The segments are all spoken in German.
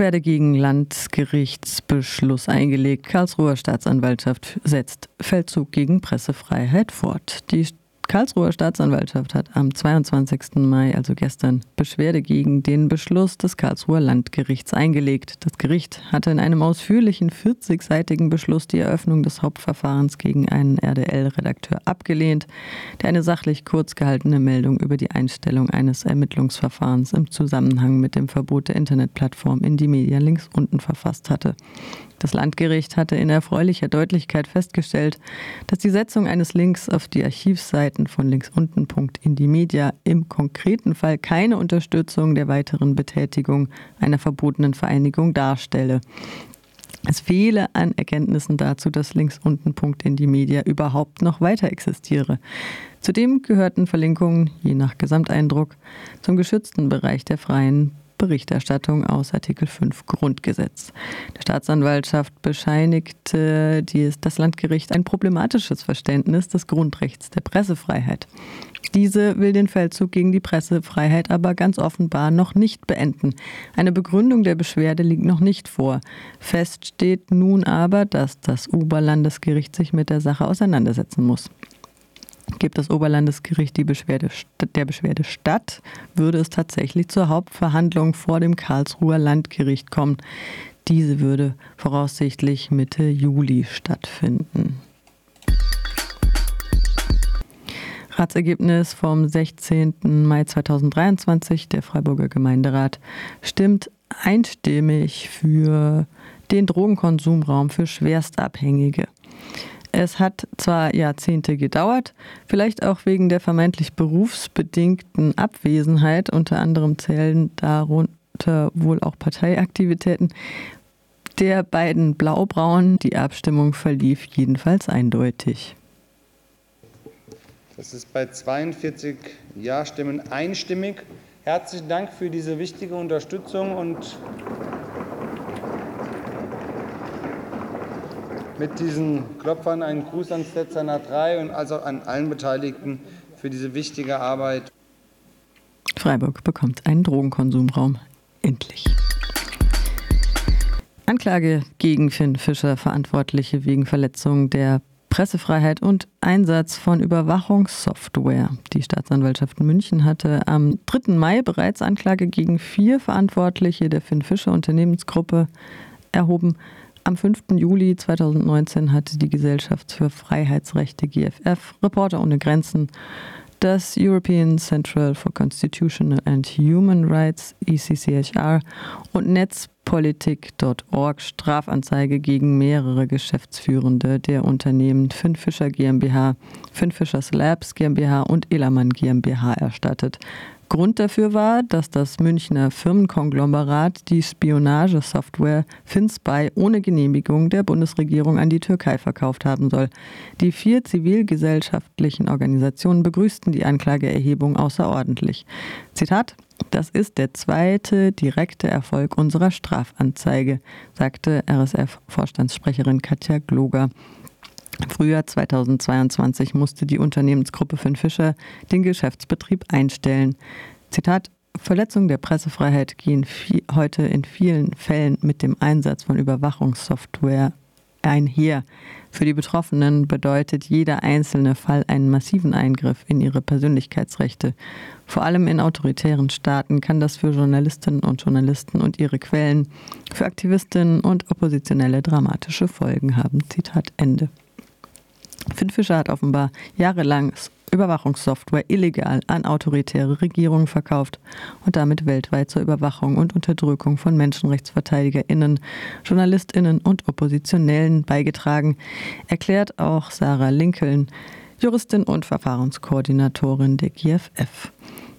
Beschwerde gegen Landgerichtsbeschluss eingelegt. Karlsruher Staatsanwaltschaft setzt Feldzug gegen Pressefreiheit fort. Die Karlsruher Staatsanwaltschaft hat am 22. Mai, also gestern, Beschwerde gegen den Beschluss des Karlsruher Landgerichts eingelegt. Das Gericht hatte in einem ausführlichen 40-seitigen Beschluss die Eröffnung des Hauptverfahrens gegen einen RDL-Redakteur abgelehnt, der eine sachlich kurz gehaltene Meldung über die Einstellung eines Ermittlungsverfahrens im Zusammenhang mit dem Verbot der Internetplattform in die Media links unten verfasst hatte. Das Landgericht hatte in erfreulicher Deutlichkeit festgestellt, dass die Setzung eines Links auf die Archivseiten von links unten in die Media im konkreten Fall keine Unterstützung der weiteren Betätigung einer verbotenen Vereinigung darstelle. Es fehle an Erkenntnissen dazu, dass links unten in die Media überhaupt noch weiter existiere. Zudem gehörten Verlinkungen, je nach Gesamteindruck, zum geschützten Bereich der freien Berichterstattung aus Artikel 5 Grundgesetz. Der Staatsanwaltschaft bescheinigte dies, das Landgericht ein problematisches Verständnis des Grundrechts der Pressefreiheit. Diese will den Feldzug gegen die Pressefreiheit aber ganz offenbar noch nicht beenden. Eine Begründung der Beschwerde liegt noch nicht vor. Fest steht nun aber, dass das Oberlandesgericht sich mit der Sache auseinandersetzen muss. Gibt das Oberlandesgericht die Beschwerde der Beschwerde statt, würde es tatsächlich zur Hauptverhandlung vor dem Karlsruher Landgericht kommen. Diese würde voraussichtlich Mitte Juli stattfinden. Ratsergebnis vom 16. Mai 2023. Der Freiburger Gemeinderat stimmt einstimmig für den Drogenkonsumraum für Schwerstabhängige. Es hat zwar Jahrzehnte gedauert, vielleicht auch wegen der vermeintlich berufsbedingten Abwesenheit, unter anderem zählen darunter wohl auch Parteiaktivitäten, der beiden Blaubrauen. Die Abstimmung verlief jedenfalls eindeutig. Das ist bei 42 Ja-Stimmen einstimmig. Herzlichen Dank für diese wichtige Unterstützung und mit diesen Klopfern einen Gruß ans Tetzaner 3 und also an allen Beteiligten für diese wichtige Arbeit. Freiburg bekommt einen Drogenkonsumraum. Endlich. Anklage gegen Finn Fischer, Verantwortliche wegen Verletzung der Pressefreiheit und Einsatz von Überwachungssoftware. Die Staatsanwaltschaft München hatte am 3. Mai bereits Anklage gegen vier Verantwortliche der Finn Fischer Unternehmensgruppe erhoben. Am 5. Juli 2019 hatte die Gesellschaft für Freiheitsrechte GFF, Reporter ohne Grenzen, das European Central for Constitutional and Human Rights ECCHR und Netzpolitik.org Strafanzeige gegen mehrere Geschäftsführende der Unternehmen Finn Fischer GmbH, Finn Fischers Labs GmbH und Elermann GmbH erstattet. Grund dafür war, dass das Münchner Firmenkonglomerat die Spionagesoftware FinSpy ohne Genehmigung der Bundesregierung an die Türkei verkauft haben soll. Die vier zivilgesellschaftlichen Organisationen begrüßten die Anklageerhebung außerordentlich. Zitat das ist der zweite direkte Erfolg unserer Strafanzeige, sagte RSF-Vorstandssprecherin Katja Gloger. Frühjahr 2022 musste die Unternehmensgruppe von Fischer den Geschäftsbetrieb einstellen. Zitat Verletzungen der Pressefreiheit gehen heute in vielen Fällen mit dem Einsatz von Überwachungssoftware einher. Für die Betroffenen bedeutet jeder einzelne Fall einen massiven Eingriff in ihre Persönlichkeitsrechte. Vor allem in autoritären Staaten kann das für Journalistinnen und Journalisten und ihre Quellen, für Aktivistinnen und Oppositionelle dramatische Folgen haben. Zitat Ende. Finn Fischer hat offenbar jahrelang Überwachungssoftware illegal an autoritäre Regierungen verkauft und damit weltweit zur Überwachung und Unterdrückung von Menschenrechtsverteidigerinnen, Journalistinnen und Oppositionellen beigetragen, erklärt auch Sarah Lincoln, Juristin und Verfahrenskoordinatorin der GFF.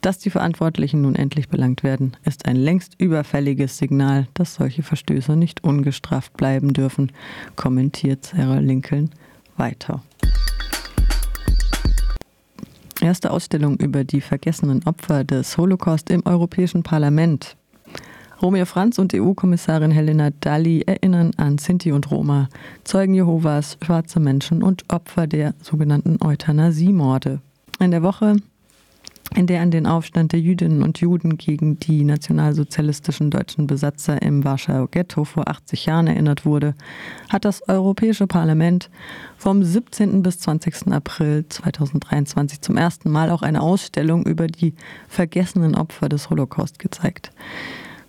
Dass die Verantwortlichen nun endlich belangt werden, ist ein längst überfälliges Signal, dass solche Verstöße nicht ungestraft bleiben dürfen, kommentiert Sarah Lincoln weiter. Erste Ausstellung über die vergessenen Opfer des Holocaust im Europäischen Parlament. Romeo Franz und EU-Kommissarin Helena Dalli erinnern an Sinti und Roma, Zeugen Jehovas, schwarze Menschen und Opfer der sogenannten Euthanasiemorde. In der Woche in der an den Aufstand der Jüdinnen und Juden gegen die nationalsozialistischen deutschen Besatzer im Warschauer Ghetto vor 80 Jahren erinnert wurde, hat das Europäische Parlament vom 17. bis 20. April 2023 zum ersten Mal auch eine Ausstellung über die vergessenen Opfer des Holocaust gezeigt.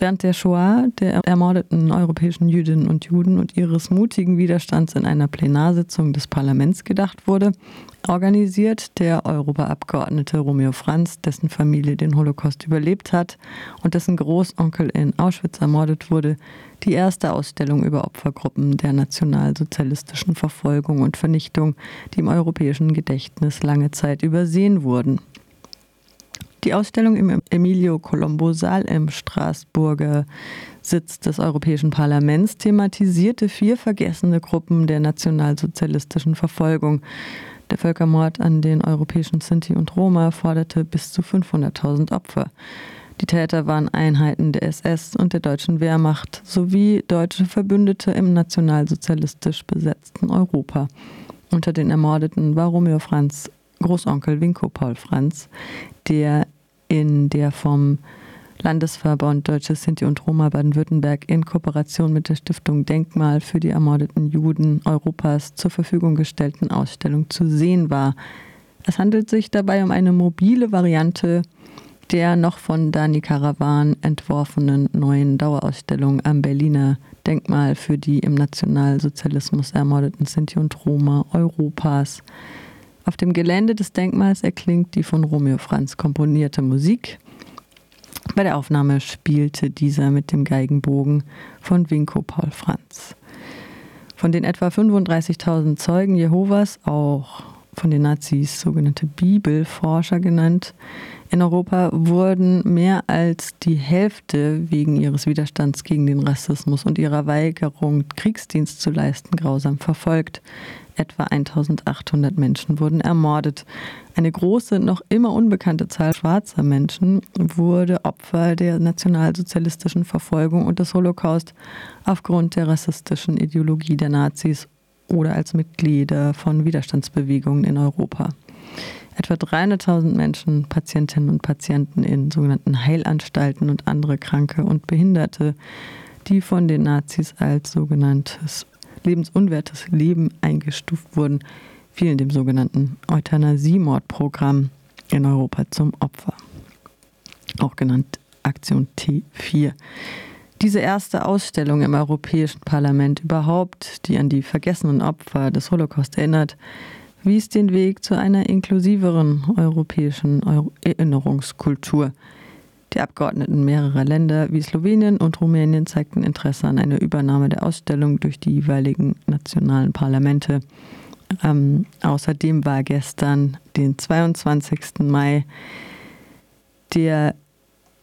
Während der Shoah der ermordeten europäischen Jüdinnen und Juden und ihres mutigen Widerstands in einer Plenarsitzung des Parlaments gedacht wurde, organisiert der Europaabgeordnete Romeo Franz, dessen Familie den Holocaust überlebt hat und dessen Großonkel in Auschwitz ermordet wurde, die erste Ausstellung über Opfergruppen der nationalsozialistischen Verfolgung und Vernichtung, die im europäischen Gedächtnis lange Zeit übersehen wurden. Die Ausstellung im Emilio Colombo Saal im Straßburger Sitz des Europäischen Parlaments thematisierte vier vergessene Gruppen der nationalsozialistischen Verfolgung. Der Völkermord an den europäischen Sinti und Roma forderte bis zu 500.000 Opfer. Die Täter waren Einheiten der SS und der deutschen Wehrmacht sowie deutsche Verbündete im nationalsozialistisch besetzten Europa. Unter den Ermordeten war Romeo Franz Großonkel Winko Paul Franz, der in der vom Landesverband Deutsche Sinti und Roma Baden-Württemberg in Kooperation mit der Stiftung Denkmal für die ermordeten Juden Europas zur Verfügung gestellten Ausstellung zu sehen war. Es handelt sich dabei um eine mobile Variante der noch von Dani Caravan entworfenen neuen Dauerausstellung am Berliner Denkmal für die im Nationalsozialismus ermordeten Sinti und Roma Europas. Auf dem Gelände des Denkmals erklingt die von Romeo Franz komponierte Musik. Bei der Aufnahme spielte dieser mit dem Geigenbogen von Winko Paul Franz. Von den etwa 35.000 Zeugen Jehovas, auch von den Nazis sogenannte Bibelforscher genannt, in Europa wurden mehr als die Hälfte wegen ihres Widerstands gegen den Rassismus und ihrer Weigerung, Kriegsdienst zu leisten, grausam verfolgt. Etwa 1800 Menschen wurden ermordet. Eine große, noch immer unbekannte Zahl schwarzer Menschen wurde Opfer der nationalsozialistischen Verfolgung und des Holocaust aufgrund der rassistischen Ideologie der Nazis oder als Mitglieder von Widerstandsbewegungen in Europa. Etwa 300.000 Menschen, Patientinnen und Patienten in sogenannten Heilanstalten und andere Kranke und Behinderte, die von den Nazis als sogenanntes lebensunwertes Leben eingestuft wurden, fielen dem sogenannten Euthanasiemordprogramm in Europa zum Opfer. Auch genannt Aktion T4. Diese erste Ausstellung im Europäischen Parlament überhaupt, die an die vergessenen Opfer des Holocaust erinnert, wies den Weg zu einer inklusiveren europäischen Erinnerungskultur. Die Abgeordneten mehrerer Länder wie Slowenien und Rumänien zeigten Interesse an einer Übernahme der Ausstellung durch die jeweiligen nationalen Parlamente. Ähm, außerdem war gestern, den 22. Mai, der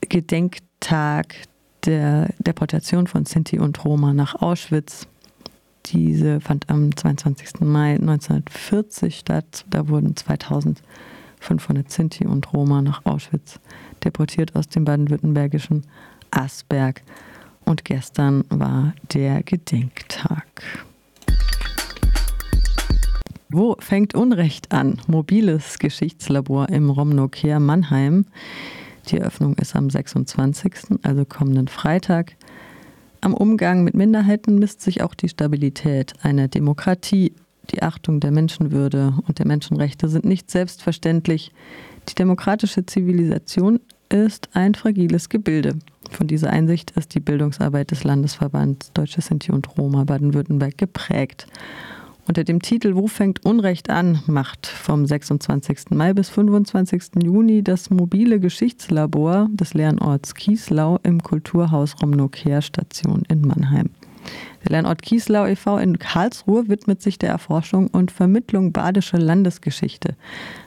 Gedenktag der Deportation von Sinti und Roma nach Auschwitz. Diese fand am 22. Mai 1940 statt. Da wurden 2500 Sinti und Roma nach Auschwitz deportiert aus dem baden-württembergischen Asberg. Und gestern war der Gedenktag. Wo fängt Unrecht an? Mobiles Geschichtslabor im Romnoker Mannheim. Die Eröffnung ist am 26., also kommenden Freitag. Am Umgang mit Minderheiten misst sich auch die Stabilität einer Demokratie. Die Achtung der Menschenwürde und der Menschenrechte sind nicht selbstverständlich. Die demokratische Zivilisation ist ein fragiles Gebilde. Von dieser Einsicht ist die Bildungsarbeit des Landesverbands Deutsche Sinti und Roma Baden-Württemberg geprägt. Unter dem Titel Wo fängt Unrecht an? macht vom 26. Mai bis 25. Juni das mobile Geschichtslabor des Lernorts Kieslau im Kulturhaus Romnoker Station in Mannheim. Der Lernort Kieslau e.V. in Karlsruhe widmet sich der Erforschung und Vermittlung badischer Landesgeschichte.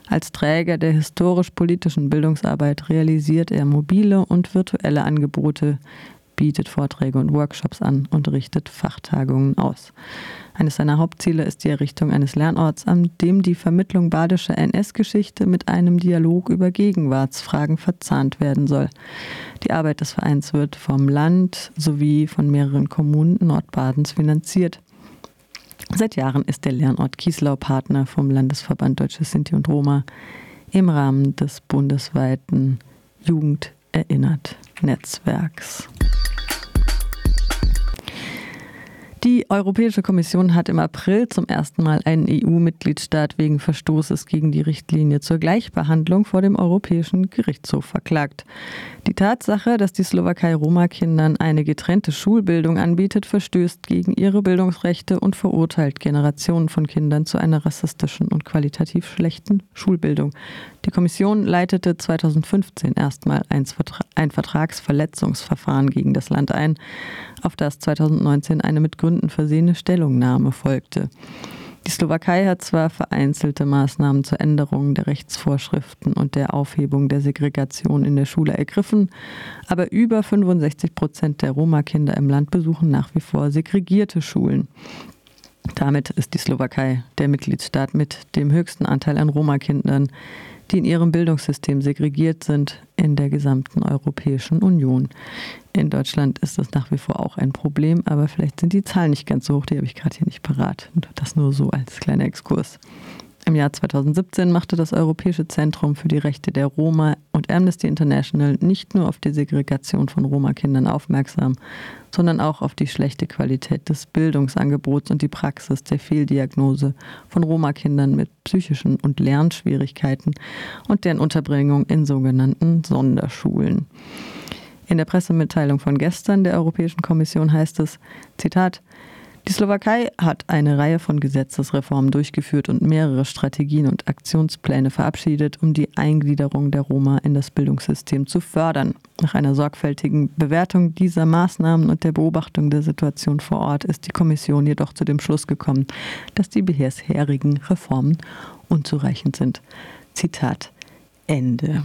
Als Träger der historisch-politischen Bildungsarbeit realisiert er mobile und virtuelle Angebote, bietet Vorträge und Workshops an und richtet Fachtagungen aus. Eines seiner Hauptziele ist die Errichtung eines Lernorts, an dem die Vermittlung badischer NS-Geschichte mit einem Dialog über Gegenwartsfragen verzahnt werden soll. Die Arbeit des Vereins wird vom Land sowie von mehreren Kommunen Nordbadens finanziert. Seit Jahren ist der Lernort Kieslau Partner vom Landesverband Deutsche Sinti und Roma. im Rahmen des bundesweiten Jugend erinnert Netzwerks. Die Europäische Kommission hat im April zum ersten Mal einen EU-Mitgliedstaat wegen Verstoßes gegen die Richtlinie zur Gleichbehandlung vor dem Europäischen Gerichtshof verklagt. Die Tatsache, dass die Slowakei Roma-Kindern eine getrennte Schulbildung anbietet, verstößt gegen ihre Bildungsrechte und verurteilt Generationen von Kindern zu einer rassistischen und qualitativ schlechten Schulbildung. Die Kommission leitete 2015 erstmal ein, Vertragsverletzungsverfahren gegen das Land ein, auf das 2019 eine mit Gründen versehene Stellungnahme folgte. Die Slowakei hat zwar vereinzelte Maßnahmen zur Änderung der Rechtsvorschriften und der Aufhebung der Segregation in der Schule ergriffen, aber über 65 Prozent der Roma-Kinder im Land besuchen nach wie vor segregierte Schulen. Damit ist die Slowakei der Mitgliedstaat mit dem höchsten Anteil an Roma-Kindern die in ihrem Bildungssystem segregiert sind in der gesamten Europäischen Union. In Deutschland ist das nach wie vor auch ein Problem, aber vielleicht sind die Zahlen nicht ganz so hoch, die habe ich gerade hier nicht parat. Das nur so als kleiner Exkurs. Im Jahr 2017 machte das Europäische Zentrum für die Rechte der Roma und Amnesty International nicht nur auf die Segregation von Roma-Kindern aufmerksam, sondern auch auf die schlechte Qualität des Bildungsangebots und die Praxis der Fehldiagnose von Roma-Kindern mit psychischen und Lernschwierigkeiten und deren Unterbringung in sogenannten Sonderschulen. In der Pressemitteilung von gestern der Europäischen Kommission heißt es, Zitat, die Slowakei hat eine Reihe von Gesetzesreformen durchgeführt und mehrere Strategien und Aktionspläne verabschiedet, um die Eingliederung der Roma in das Bildungssystem zu fördern. Nach einer sorgfältigen Bewertung dieser Maßnahmen und der Beobachtung der Situation vor Ort ist die Kommission jedoch zu dem Schluss gekommen, dass die bisherigen Reformen unzureichend sind. Zitat Ende.